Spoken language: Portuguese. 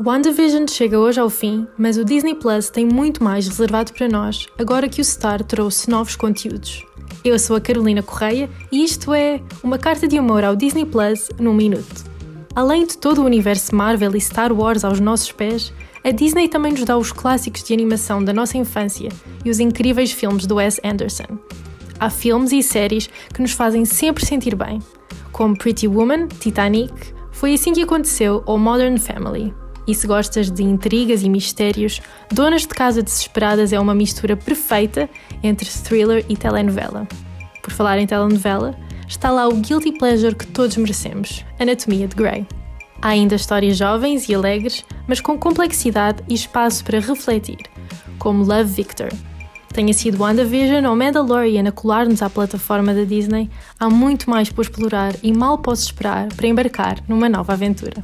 WandaVision chega hoje ao fim, mas o Disney Plus tem muito mais reservado para nós agora que o Star trouxe novos conteúdos. Eu sou a Carolina Correia e isto é uma carta de amor ao Disney Plus num minuto. Além de todo o universo Marvel e Star Wars aos nossos pés, a Disney também nos dá os clássicos de animação da nossa infância e os incríveis filmes do Wes Anderson. Há filmes e séries que nos fazem sempre sentir bem, como Pretty Woman, Titanic, Foi assim que aconteceu ou Modern Family. E se gostas de intrigas e mistérios, Donas de Casa Desesperadas é uma mistura perfeita entre thriller e telenovela. Por falar em telenovela, está lá o guilty pleasure que todos merecemos, Anatomia de Grey. Há ainda histórias jovens e alegres, mas com complexidade e espaço para refletir, como Love Victor. Tenha sido WandaVision ou Mandalorian a colar-nos à plataforma da Disney, há muito mais por explorar e mal posso esperar para embarcar numa nova aventura.